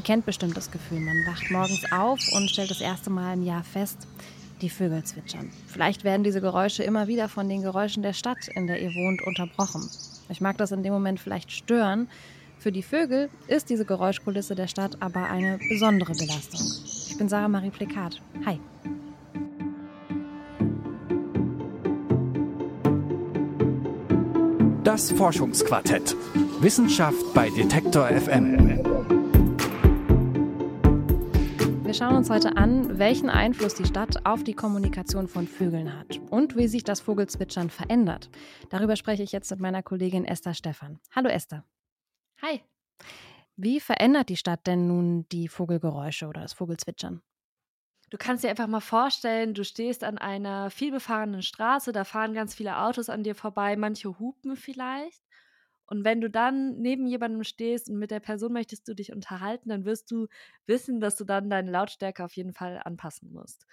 Ihr kennt bestimmt das Gefühl, man wacht morgens auf und stellt das erste Mal im Jahr fest, die Vögel zwitschern. Vielleicht werden diese Geräusche immer wieder von den Geräuschen der Stadt, in der ihr wohnt, unterbrochen. Ich mag das in dem Moment vielleicht stören. Für die Vögel ist diese Geräuschkulisse der Stadt aber eine besondere Belastung. Ich bin Sarah Marie Plekat. Hi. Das Forschungsquartett. Wissenschaft bei Detektor FM. Wir schauen uns heute an, welchen Einfluss die Stadt auf die Kommunikation von Vögeln hat und wie sich das Vogelzwitschern verändert. Darüber spreche ich jetzt mit meiner Kollegin Esther Stephan. Hallo Esther. Hi. Wie verändert die Stadt denn nun die Vogelgeräusche oder das Vogelzwitschern? Du kannst dir einfach mal vorstellen, du stehst an einer vielbefahrenen Straße, da fahren ganz viele Autos an dir vorbei, manche hupen vielleicht. Und wenn du dann neben jemandem stehst und mit der Person möchtest du dich unterhalten, dann wirst du wissen, dass du dann deine Lautstärke auf jeden Fall anpassen musst.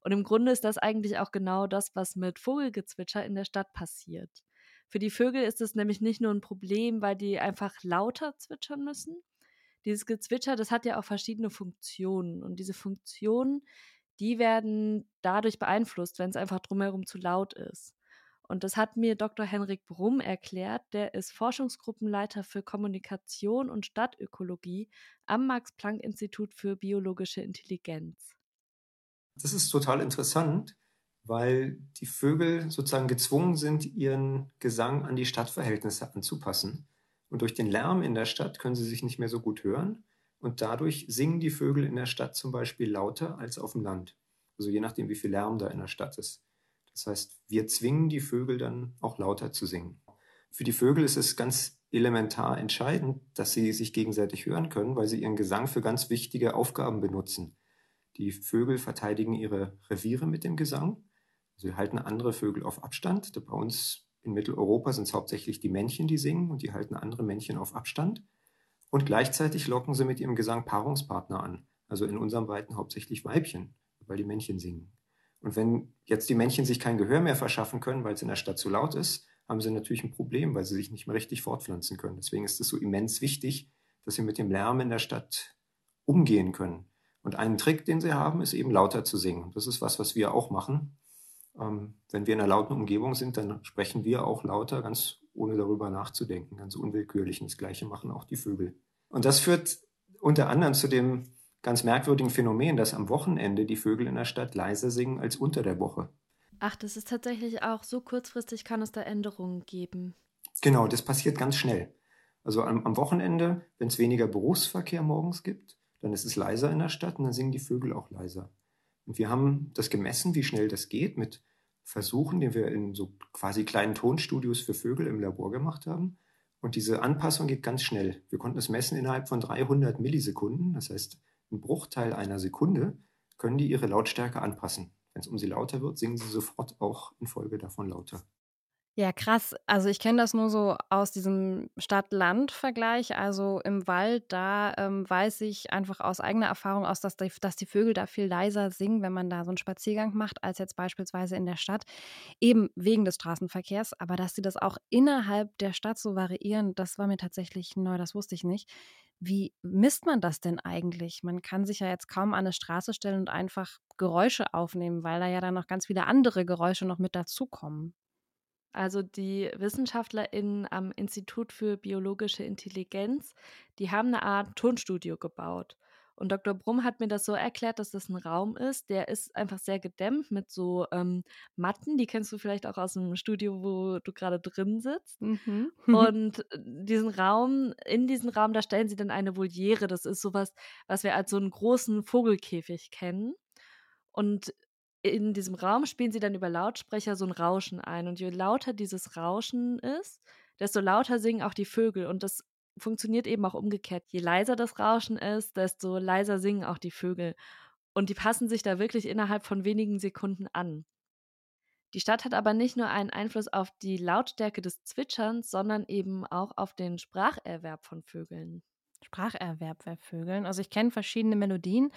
Und im Grunde ist das eigentlich auch genau das, was mit Vogelgezwitscher in der Stadt passiert. Für die Vögel ist es nämlich nicht nur ein Problem, weil die einfach lauter zwitschern müssen, dieses Gezwitscher, das hat ja auch verschiedene Funktionen. Und diese Funktionen, die werden dadurch beeinflusst, wenn es einfach drumherum zu laut ist. Und das hat mir Dr. Henrik Brumm erklärt. Der ist Forschungsgruppenleiter für Kommunikation und Stadtökologie am Max-Planck-Institut für biologische Intelligenz. Das ist total interessant, weil die Vögel sozusagen gezwungen sind, ihren Gesang an die Stadtverhältnisse anzupassen. Und durch den Lärm in der Stadt können sie sich nicht mehr so gut hören. Und dadurch singen die Vögel in der Stadt zum Beispiel lauter als auf dem Land. Also je nachdem, wie viel Lärm da in der Stadt ist. Das heißt, wir zwingen die Vögel dann auch lauter zu singen. Für die Vögel ist es ganz elementar entscheidend, dass sie sich gegenseitig hören können, weil sie ihren Gesang für ganz wichtige Aufgaben benutzen. Die Vögel verteidigen ihre Reviere mit dem Gesang. Sie halten andere Vögel auf Abstand. Bei uns in Mitteleuropa sind es hauptsächlich die Männchen, die singen und die halten andere Männchen auf Abstand. Und gleichzeitig locken sie mit ihrem Gesang Paarungspartner an. Also in unserem Breiten hauptsächlich Weibchen, weil die Männchen singen. Und wenn jetzt die Männchen sich kein Gehör mehr verschaffen können, weil es in der Stadt zu laut ist, haben sie natürlich ein Problem, weil sie sich nicht mehr richtig fortpflanzen können. Deswegen ist es so immens wichtig, dass sie mit dem Lärm in der Stadt umgehen können. Und einen Trick, den sie haben, ist eben lauter zu singen. Das ist was, was wir auch machen. Ähm, wenn wir in einer lauten Umgebung sind, dann sprechen wir auch lauter, ganz ohne darüber nachzudenken, ganz unwillkürlich. Und das Gleiche machen auch die Vögel. Und das führt unter anderem zu dem ganz merkwürdigen Phänomen, dass am Wochenende die Vögel in der Stadt leiser singen als unter der Woche. Ach, das ist tatsächlich auch so kurzfristig, kann es da Änderungen geben. Genau, das passiert ganz schnell. Also am, am Wochenende, wenn es weniger Berufsverkehr morgens gibt, dann ist es leiser in der Stadt und dann singen die Vögel auch leiser. Und wir haben das gemessen, wie schnell das geht, mit Versuchen, die wir in so quasi kleinen Tonstudios für Vögel im Labor gemacht haben. Und diese Anpassung geht ganz schnell. Wir konnten es messen innerhalb von 300 Millisekunden. Das heißt, ein Bruchteil einer Sekunde können die ihre Lautstärke anpassen. Wenn es um sie lauter wird, singen sie sofort auch infolge davon lauter. Ja, krass. Also ich kenne das nur so aus diesem Stadt-Land-Vergleich. Also im Wald, da ähm, weiß ich einfach aus eigener Erfahrung aus, dass die, dass die Vögel da viel leiser singen, wenn man da so einen Spaziergang macht, als jetzt beispielsweise in der Stadt. Eben wegen des Straßenverkehrs. Aber dass sie das auch innerhalb der Stadt so variieren, das war mir tatsächlich neu, das wusste ich nicht. Wie misst man das denn eigentlich? Man kann sich ja jetzt kaum an eine Straße stellen und einfach Geräusche aufnehmen, weil da ja dann noch ganz viele andere Geräusche noch mit dazukommen. Also die WissenschaftlerInnen am Institut für biologische Intelligenz, die haben eine Art Tonstudio gebaut. Und Dr. Brumm hat mir das so erklärt, dass das ein Raum ist, der ist einfach sehr gedämmt mit so ähm, Matten, die kennst du vielleicht auch aus dem Studio, wo du gerade drin sitzt. Mhm. Und äh, diesen Raum, in diesen Raum, da stellen sie dann eine Voliere. Das ist sowas, was wir als so einen großen Vogelkäfig kennen. Und in diesem Raum spielen sie dann über Lautsprecher so ein Rauschen ein. Und je lauter dieses Rauschen ist, desto lauter singen auch die Vögel. Und das funktioniert eben auch umgekehrt. Je leiser das Rauschen ist, desto leiser singen auch die Vögel. Und die passen sich da wirklich innerhalb von wenigen Sekunden an. Die Stadt hat aber nicht nur einen Einfluss auf die Lautstärke des Zwitscherns, sondern eben auch auf den Spracherwerb von Vögeln. Spracherwerb bei Vögeln. Also ich kenne verschiedene Melodien.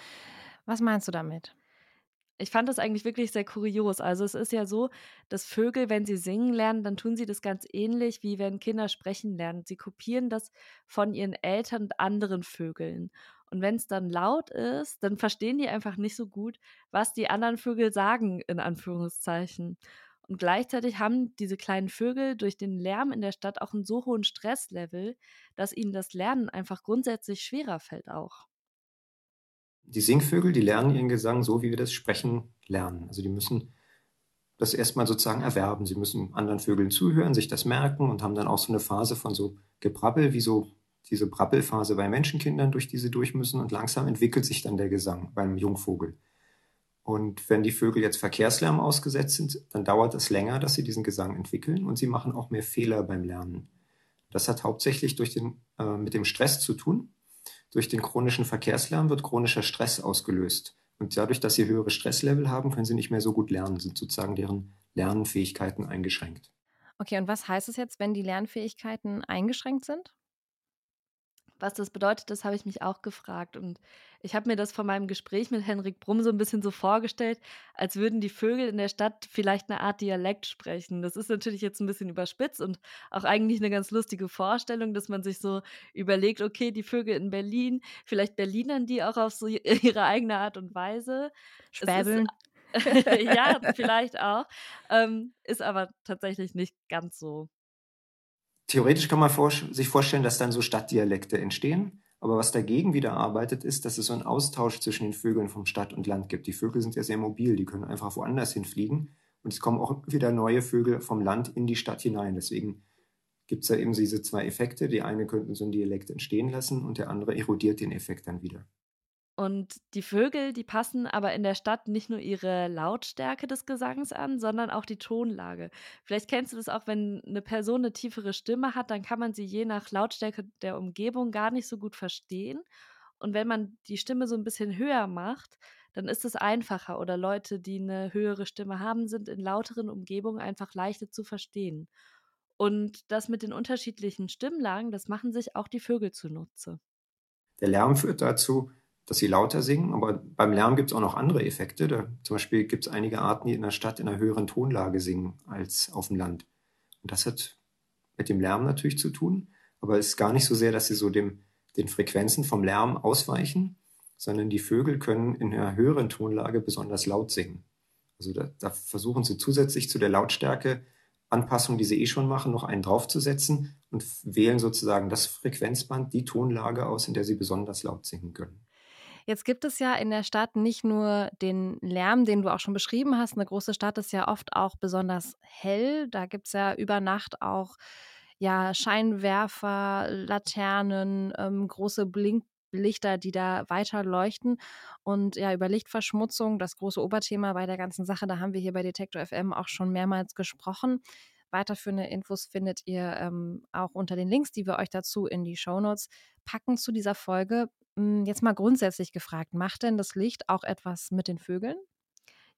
Was meinst du damit? Ich fand das eigentlich wirklich sehr kurios. Also es ist ja so, dass Vögel, wenn sie singen lernen, dann tun sie das ganz ähnlich, wie wenn Kinder sprechen lernen. Sie kopieren das von ihren Eltern und anderen Vögeln. Und wenn es dann laut ist, dann verstehen die einfach nicht so gut, was die anderen Vögel sagen, in Anführungszeichen. Und gleichzeitig haben diese kleinen Vögel durch den Lärm in der Stadt auch einen so hohen Stresslevel, dass ihnen das Lernen einfach grundsätzlich schwerer fällt auch. Die Singvögel, die lernen ihren Gesang so, wie wir das Sprechen lernen. Also die müssen das erstmal sozusagen erwerben. Sie müssen anderen Vögeln zuhören, sich das merken und haben dann auch so eine Phase von so Gebrabbel, wie so diese Brabbelphase bei Menschenkindern, durch die sie durch müssen. Und langsam entwickelt sich dann der Gesang beim Jungvogel. Und wenn die Vögel jetzt Verkehrslärm ausgesetzt sind, dann dauert es länger, dass sie diesen Gesang entwickeln und sie machen auch mehr Fehler beim Lernen. Das hat hauptsächlich durch den, äh, mit dem Stress zu tun. Durch den chronischen Verkehrslärm wird chronischer Stress ausgelöst. Und dadurch, dass sie höhere Stresslevel haben, können sie nicht mehr so gut lernen, sind sozusagen deren Lernfähigkeiten eingeschränkt. Okay, und was heißt es jetzt, wenn die Lernfähigkeiten eingeschränkt sind? Was das bedeutet, das habe ich mich auch gefragt. Und ich habe mir das von meinem Gespräch mit Henrik Brumm so ein bisschen so vorgestellt, als würden die Vögel in der Stadt vielleicht eine Art Dialekt sprechen. Das ist natürlich jetzt ein bisschen überspitzt und auch eigentlich eine ganz lustige Vorstellung, dass man sich so überlegt, okay, die Vögel in Berlin, vielleicht Berlinern die auch auf so ihre eigene Art und Weise. Späbeln. ja, vielleicht auch. Ähm, ist aber tatsächlich nicht ganz so. Theoretisch kann man vor, sich vorstellen, dass dann so Stadtdialekte entstehen. Aber was dagegen wieder arbeitet, ist, dass es so einen Austausch zwischen den Vögeln vom Stadt und Land gibt. Die Vögel sind ja sehr mobil, die können einfach woanders hinfliegen. Und es kommen auch wieder neue Vögel vom Land in die Stadt hinein. Deswegen gibt es ja eben diese zwei Effekte. Die eine könnten so einen Dialekt entstehen lassen und der andere erodiert den Effekt dann wieder. Und die Vögel, die passen aber in der Stadt nicht nur ihre Lautstärke des Gesangs an, sondern auch die Tonlage. Vielleicht kennst du das auch, wenn eine Person eine tiefere Stimme hat, dann kann man sie je nach Lautstärke der Umgebung gar nicht so gut verstehen. Und wenn man die Stimme so ein bisschen höher macht, dann ist es einfacher oder Leute, die eine höhere Stimme haben, sind in lauteren Umgebungen einfach leichter zu verstehen. Und das mit den unterschiedlichen Stimmlagen, das machen sich auch die Vögel zunutze. Der Lärm führt dazu, dass sie lauter singen. Aber beim Lärm gibt es auch noch andere Effekte. Da, zum Beispiel gibt es einige Arten, die in der Stadt in einer höheren Tonlage singen als auf dem Land. Und das hat mit dem Lärm natürlich zu tun. Aber es ist gar nicht so sehr, dass sie so dem, den Frequenzen vom Lärm ausweichen, sondern die Vögel können in einer höheren Tonlage besonders laut singen. Also da, da versuchen sie zusätzlich zu der Lautstärke Anpassung, die sie eh schon machen, noch einen draufzusetzen und wählen sozusagen das Frequenzband, die Tonlage aus, in der sie besonders laut singen können. Jetzt gibt es ja in der Stadt nicht nur den Lärm, den du auch schon beschrieben hast. Eine große Stadt ist ja oft auch besonders hell. Da gibt es ja über Nacht auch ja, Scheinwerfer, Laternen, ähm, große Blinklichter, die da weiter leuchten. Und ja, über Lichtverschmutzung, das große Oberthema bei der ganzen Sache, da haben wir hier bei Detektor FM auch schon mehrmals gesprochen. Weiterführende Infos findet ihr ähm, auch unter den Links, die wir euch dazu in die Shownotes packen zu dieser Folge. Hm, jetzt mal grundsätzlich gefragt, macht denn das Licht auch etwas mit den Vögeln?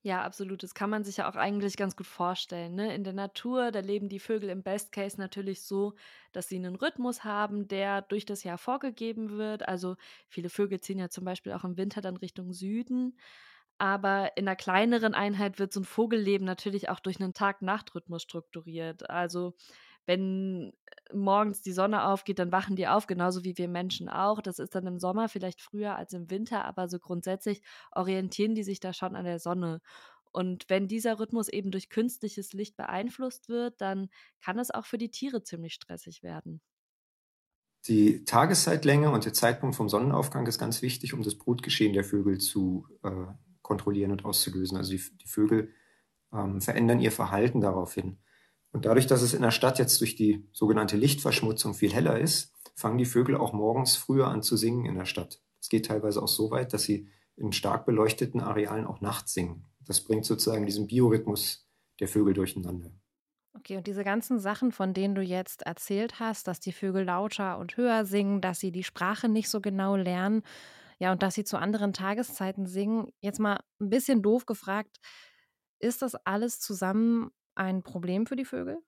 Ja, absolut. Das kann man sich ja auch eigentlich ganz gut vorstellen. Ne? In der Natur, da leben die Vögel im Best Case natürlich so, dass sie einen Rhythmus haben, der durch das Jahr vorgegeben wird. Also viele Vögel ziehen ja zum Beispiel auch im Winter dann Richtung Süden. Aber in einer kleineren Einheit wird so ein Vogelleben natürlich auch durch einen Tag-Nacht-Rhythmus strukturiert. Also wenn äh, morgens die Sonne aufgeht, dann wachen die auf, genauso wie wir Menschen auch. Das ist dann im Sommer vielleicht früher als im Winter, aber so grundsätzlich orientieren die sich da schon an der Sonne. Und wenn dieser Rhythmus eben durch künstliches Licht beeinflusst wird, dann kann es auch für die Tiere ziemlich stressig werden. Die Tageszeitlänge und der Zeitpunkt vom Sonnenaufgang ist ganz wichtig, um das Brutgeschehen der Vögel zu äh, kontrollieren und auszulösen. Also die, die Vögel ähm, verändern ihr Verhalten daraufhin. Und dadurch, dass es in der Stadt jetzt durch die sogenannte Lichtverschmutzung viel heller ist, fangen die Vögel auch morgens früher an zu singen in der Stadt. Es geht teilweise auch so weit, dass sie in stark beleuchteten Arealen auch nachts singen. Das bringt sozusagen diesen Biorhythmus der Vögel durcheinander. Okay, und diese ganzen Sachen, von denen du jetzt erzählt hast, dass die Vögel lauter und höher singen, dass sie die Sprache nicht so genau lernen, ja, und dass sie zu anderen Tageszeiten singen, jetzt mal ein bisschen doof gefragt, ist das alles zusammen ein Problem für die Vögel?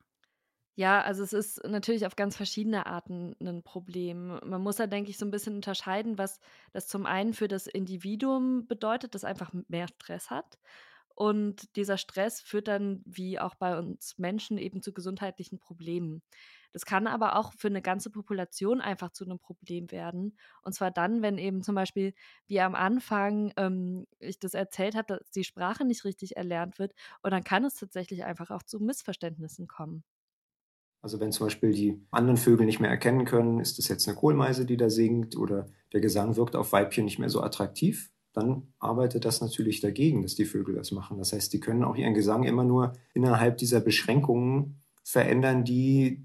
Ja, also es ist natürlich auf ganz verschiedene Arten ein Problem. Man muss da, denke ich, so ein bisschen unterscheiden, was das zum einen für das Individuum bedeutet, das einfach mehr Stress hat Und dieser Stress führt dann, wie auch bei uns Menschen, eben zu gesundheitlichen Problemen. Das kann aber auch für eine ganze Population einfach zu einem Problem werden. Und zwar dann, wenn eben zum Beispiel, wie am Anfang ähm, ich das erzählt habe, dass die Sprache nicht richtig erlernt wird. Und dann kann es tatsächlich einfach auch zu Missverständnissen kommen. Also wenn zum Beispiel die anderen Vögel nicht mehr erkennen können, ist das jetzt eine Kohlmeise, die da singt oder der Gesang wirkt auf Weibchen nicht mehr so attraktiv, dann arbeitet das natürlich dagegen, dass die Vögel das machen. Das heißt, die können auch ihren Gesang immer nur innerhalb dieser Beschränkungen verändern, die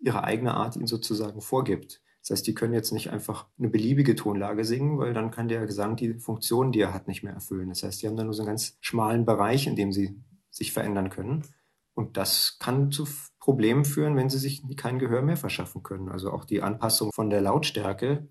ihre eigene Art ihnen sozusagen vorgibt. Das heißt, die können jetzt nicht einfach eine beliebige Tonlage singen, weil dann kann der Gesang die Funktion, die er hat, nicht mehr erfüllen. Das heißt, die haben dann nur so einen ganz schmalen Bereich, in dem sie sich verändern können. Und das kann zu Problemen führen, wenn sie sich kein Gehör mehr verschaffen können. Also auch die Anpassung von der Lautstärke,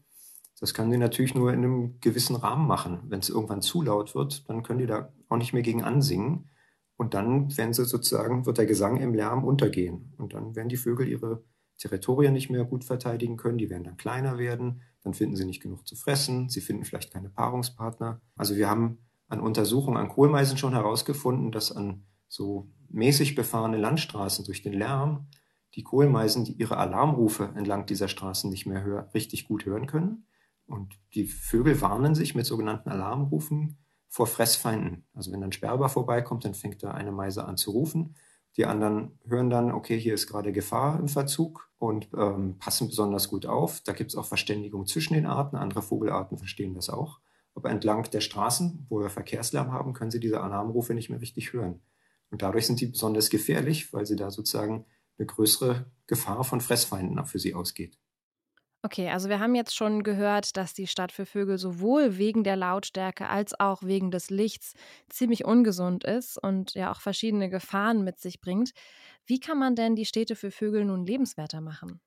das kann sie natürlich nur in einem gewissen Rahmen machen. Wenn es irgendwann zu laut wird, dann können die da auch nicht mehr gegen ansingen. Und dann werden sie sozusagen, wird der Gesang im Lärm untergehen. Und dann werden die Vögel ihre Territorien nicht mehr gut verteidigen können. Die werden dann kleiner werden. Dann finden sie nicht genug zu fressen. Sie finden vielleicht keine Paarungspartner. Also wir haben an Untersuchungen an Kohlmeisen schon herausgefunden, dass an so mäßig befahrene Landstraßen durch den Lärm die Kohlmeisen, die ihre Alarmrufe entlang dieser Straßen nicht mehr hör, richtig gut hören können. Und die Vögel warnen sich mit sogenannten Alarmrufen vor Fressfeinden. Also wenn ein Sperber vorbeikommt, dann fängt da eine Meise an zu rufen. Die anderen hören dann, okay, hier ist gerade Gefahr im Verzug und ähm, passen besonders gut auf. Da gibt es auch Verständigung zwischen den Arten. Andere Vogelarten verstehen das auch. Aber entlang der Straßen, wo wir Verkehrslärm haben, können sie diese Alarmrufe nicht mehr richtig hören. Und dadurch sind die besonders gefährlich, weil sie da sozusagen eine größere Gefahr von Fressfeinden für sie ausgeht. Okay, also wir haben jetzt schon gehört, dass die Stadt für Vögel sowohl wegen der Lautstärke als auch wegen des Lichts ziemlich ungesund ist und ja auch verschiedene Gefahren mit sich bringt. Wie kann man denn die Städte für Vögel nun lebenswerter machen?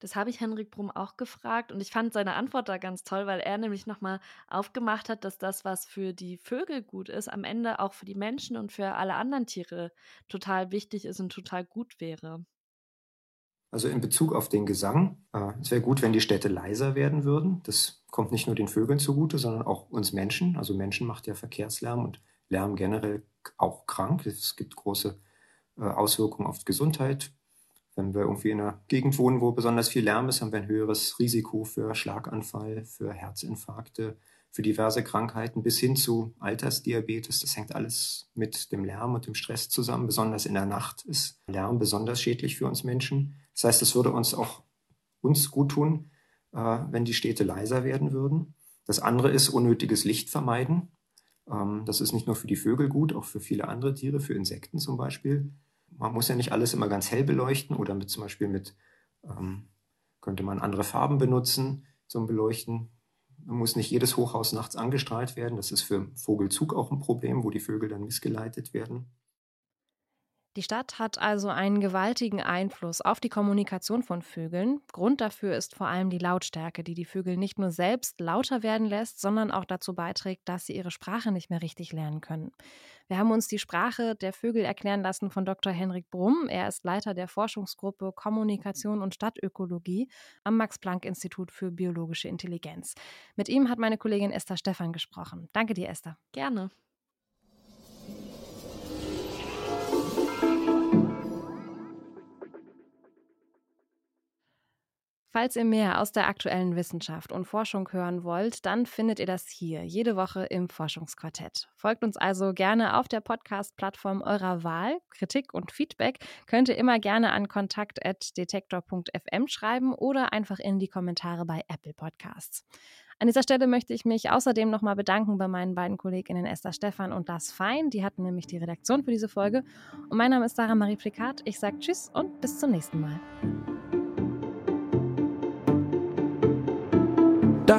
Das habe ich Henrik Brumm auch gefragt und ich fand seine Antwort da ganz toll, weil er nämlich nochmal aufgemacht hat, dass das, was für die Vögel gut ist, am Ende auch für die Menschen und für alle anderen Tiere total wichtig ist und total gut wäre. Also in Bezug auf den Gesang, äh, es wäre gut, wenn die Städte leiser werden würden. Das kommt nicht nur den Vögeln zugute, sondern auch uns Menschen. Also Menschen macht ja Verkehrslärm und Lärm generell auch krank. Es gibt große äh, Auswirkungen auf die Gesundheit, wenn wir irgendwie in einer Gegend wohnen, wo besonders viel Lärm ist, haben wir ein höheres Risiko für Schlaganfall, für Herzinfarkte, für diverse Krankheiten bis hin zu Altersdiabetes. Das hängt alles mit dem Lärm und dem Stress zusammen. Besonders in der Nacht ist Lärm besonders schädlich für uns Menschen. Das heißt, es würde uns auch uns gut tun, äh, wenn die Städte leiser werden würden. Das andere ist unnötiges Licht vermeiden. Ähm, das ist nicht nur für die Vögel gut, auch für viele andere Tiere, für Insekten zum Beispiel man muss ja nicht alles immer ganz hell beleuchten oder mit zum Beispiel mit, ähm, könnte man andere Farben benutzen zum Beleuchten. Muss nicht jedes Hochhaus nachts angestrahlt werden. Das ist für Vogelzug auch ein Problem, wo die Vögel dann missgeleitet werden. Die Stadt hat also einen gewaltigen Einfluss auf die Kommunikation von Vögeln. Grund dafür ist vor allem die Lautstärke, die die Vögel nicht nur selbst lauter werden lässt, sondern auch dazu beiträgt, dass sie ihre Sprache nicht mehr richtig lernen können. Wir haben uns die Sprache der Vögel erklären lassen von Dr. Henrik Brumm. Er ist Leiter der Forschungsgruppe Kommunikation und Stadtökologie am Max-Planck-Institut für biologische Intelligenz. Mit ihm hat meine Kollegin Esther Stephan gesprochen. Danke dir, Esther. Gerne. Falls ihr mehr aus der aktuellen Wissenschaft und Forschung hören wollt, dann findet ihr das hier jede Woche im Forschungsquartett. Folgt uns also gerne auf der Podcast-Plattform eurer Wahl. Kritik und Feedback könnt ihr immer gerne an kontakt.detektor.fm schreiben oder einfach in die Kommentare bei Apple Podcasts. An dieser Stelle möchte ich mich außerdem nochmal bedanken bei meinen beiden Kolleginnen Esther Stephan und Lars Fein. Die hatten nämlich die Redaktion für diese Folge. Und mein Name ist Sarah Marie Plikat. Ich sage Tschüss und bis zum nächsten Mal.